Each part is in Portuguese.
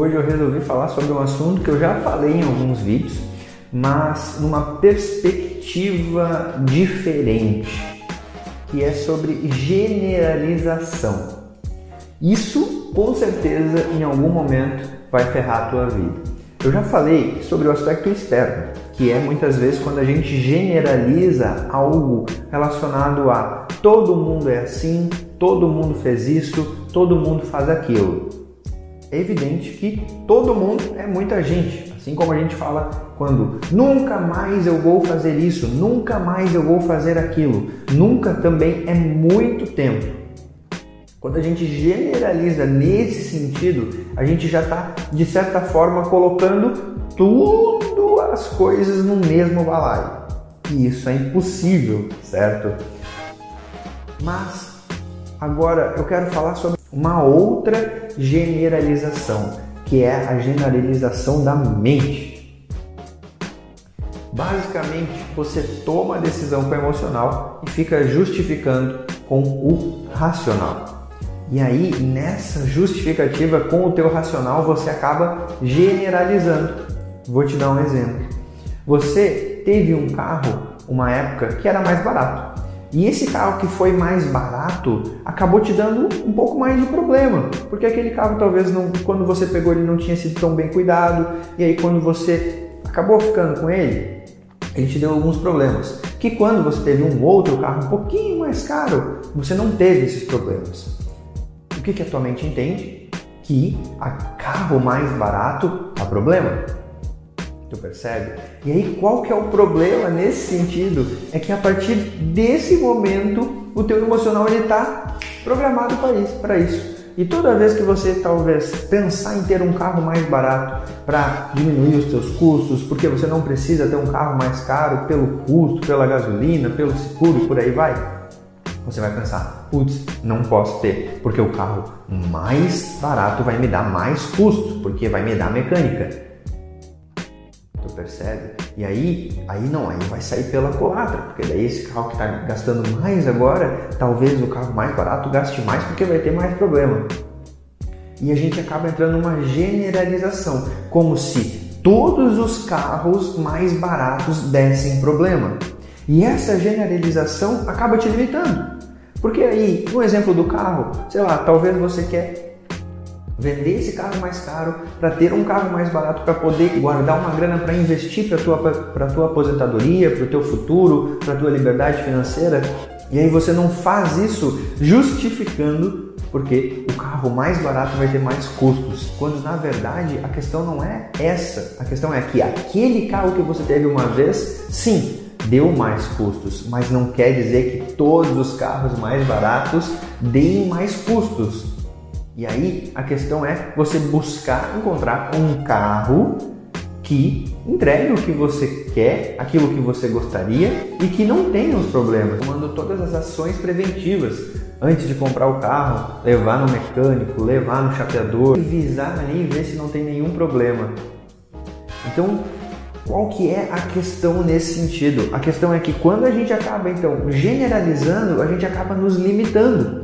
Hoje eu resolvi falar sobre um assunto que eu já falei em alguns vídeos, mas numa perspectiva diferente, que é sobre generalização. Isso com certeza em algum momento vai ferrar a tua vida. Eu já falei sobre o aspecto externo, que é muitas vezes quando a gente generaliza algo relacionado a todo mundo é assim, todo mundo fez isso, todo mundo faz aquilo é evidente que todo mundo é muita gente. Assim como a gente fala quando nunca mais eu vou fazer isso, nunca mais eu vou fazer aquilo, nunca também é muito tempo. Quando a gente generaliza nesse sentido, a gente já está, de certa forma, colocando tudo as coisas no mesmo balaio. E isso é impossível, certo? Mas agora eu quero falar sobre uma outra generalização, que é a generalização da mente. Basicamente, você toma a decisão com o emocional e fica justificando com o racional. E aí, nessa justificativa com o teu racional, você acaba generalizando. Vou te dar um exemplo. Você teve um carro uma época que era mais barato. E esse carro que foi mais barato acabou te dando um pouco mais de problema, porque aquele carro talvez não, quando você pegou ele não tinha sido tão bem cuidado, e aí quando você acabou ficando com ele, ele te deu alguns problemas. Que quando você teve um outro carro um pouquinho mais caro, você não teve esses problemas. O que, que a tua mente entende? Que a carro mais barato dá problema. Tu percebe? E aí qual que é o problema nesse sentido? É que a partir desse momento o teu emocional ele está programado para isso, para isso. E toda vez que você talvez pensar em ter um carro mais barato para diminuir os seus custos, porque você não precisa ter um carro mais caro pelo custo, pela gasolina, pelo seguro, por aí vai, você vai pensar, putz, não posso ter, porque o carro mais barato vai me dar mais custo, porque vai me dar mecânica percebe? E aí, aí não, aí vai sair pela culatra, porque daí esse carro que está gastando mais agora, talvez o carro mais barato gaste mais porque vai ter mais problema. E a gente acaba entrando numa generalização, como se todos os carros mais baratos dessem problema. E essa generalização acaba te limitando. Porque aí, no exemplo do carro, sei lá, talvez você quer vender esse carro mais caro para ter um carro mais barato para poder guardar uma grana para investir para tua para tua aposentadoria, para o teu futuro, para tua liberdade financeira. E aí você não faz isso justificando porque o carro mais barato vai ter mais custos. Quando na verdade a questão não é essa. A questão é que aquele carro que você teve uma vez, sim, deu mais custos, mas não quer dizer que todos os carros mais baratos deem mais custos. E aí a questão é você buscar encontrar um carro que entregue o que você quer, aquilo que você gostaria e que não tenha os problemas, tomando todas as ações preventivas antes de comprar o carro, levar no mecânico, levar no chapeador, visar ali e ver se não tem nenhum problema. Então, qual que é a questão nesse sentido? A questão é que quando a gente acaba então generalizando, a gente acaba nos limitando.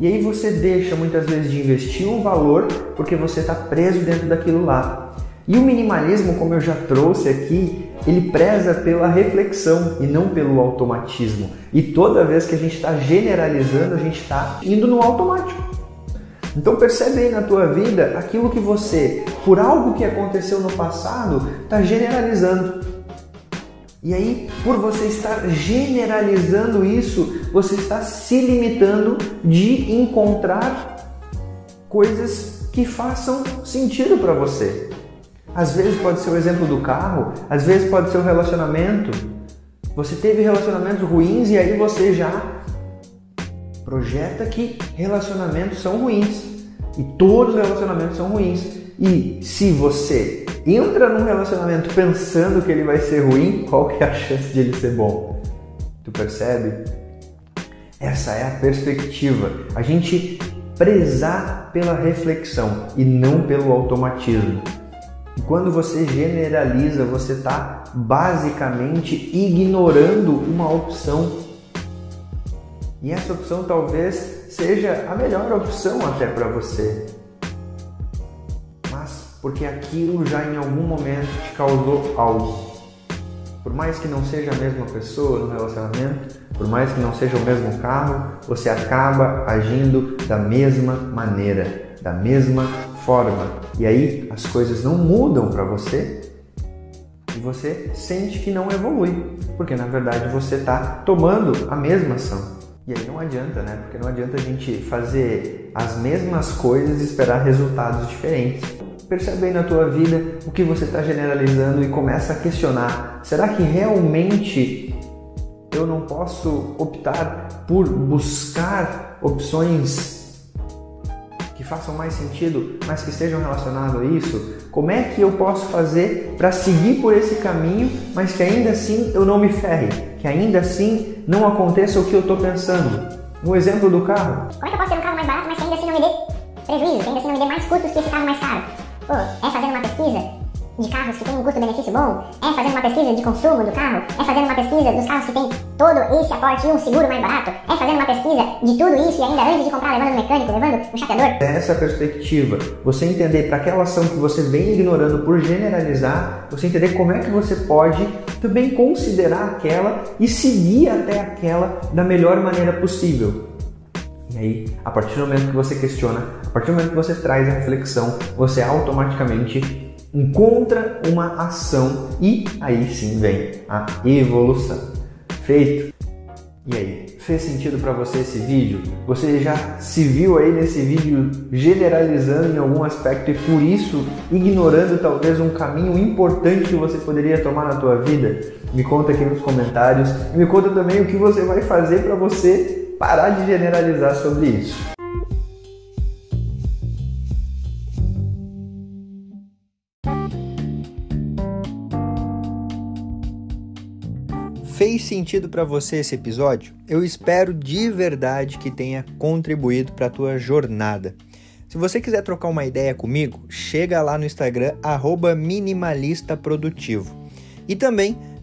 E aí você deixa muitas vezes de investir um valor porque você está preso dentro daquilo lá. E o minimalismo, como eu já trouxe aqui, ele preza pela reflexão e não pelo automatismo. E toda vez que a gente está generalizando, a gente está indo no automático. Então percebe aí na tua vida aquilo que você, por algo que aconteceu no passado, está generalizando. E aí, por você estar generalizando isso, você está se limitando de encontrar coisas que façam sentido para você. Às vezes pode ser o exemplo do carro, às vezes pode ser o relacionamento. Você teve relacionamentos ruins e aí você já projeta que relacionamentos são ruins. E todos os relacionamentos são ruins. E se você entra num relacionamento pensando que ele vai ser ruim, qual que é a chance de ele ser bom? Tu percebe? Essa é a perspectiva. A gente prezar pela reflexão e não pelo automatismo. Quando você generaliza, você está basicamente ignorando uma opção. E essa opção talvez seja a melhor opção até para você. Porque aquilo já em algum momento te causou algo. Por mais que não seja a mesma pessoa no relacionamento, por mais que não seja o mesmo carro, você acaba agindo da mesma maneira, da mesma forma. E aí as coisas não mudam para você e você sente que não evolui, porque na verdade você está tomando a mesma ação. E aí não adianta, né? Porque não adianta a gente fazer as mesmas coisas e esperar resultados diferentes. Percebe aí na tua vida o que você está generalizando e começa a questionar: será que realmente eu não posso optar por buscar opções que façam mais sentido, mas que estejam relacionadas a isso? Como é que eu posso fazer para seguir por esse caminho, mas que ainda assim eu não me ferre, que ainda assim não aconteça o que eu estou pensando? Um exemplo do carro. Como é que eu posso ter um carro mais barato, mas que ainda assim não me dê prejuízo, que ainda assim não me dê mais custos que esse carro mais caro? Pô, é fazendo uma pesquisa de carros que tem um custo-benefício bom, é fazendo uma pesquisa de consumo do carro, é fazendo uma pesquisa dos carros que tem todo esse aporte e um seguro mais barato, é fazendo uma pesquisa de tudo isso e ainda antes de comprar levando no mecânico, levando no chapeador. Essa perspectiva, você entender para aquela ação que você vem ignorando por generalizar, você entender como é que você pode também considerar aquela e seguir até aquela da melhor maneira possível. E aí, a partir do momento que você questiona, a partir do momento que você traz a reflexão, você automaticamente encontra uma ação e aí sim vem a evolução. Feito? E aí, fez sentido para você esse vídeo? Você já se viu aí nesse vídeo generalizando em algum aspecto e por isso ignorando talvez um caminho importante que você poderia tomar na tua vida? Me conta aqui nos comentários e me conta também o que você vai fazer para você parar de generalizar sobre isso. Fez sentido para você esse episódio? Eu espero de verdade que tenha contribuído para a tua jornada. Se você quiser trocar uma ideia comigo, chega lá no Instagram @minimalistaprodutivo. E também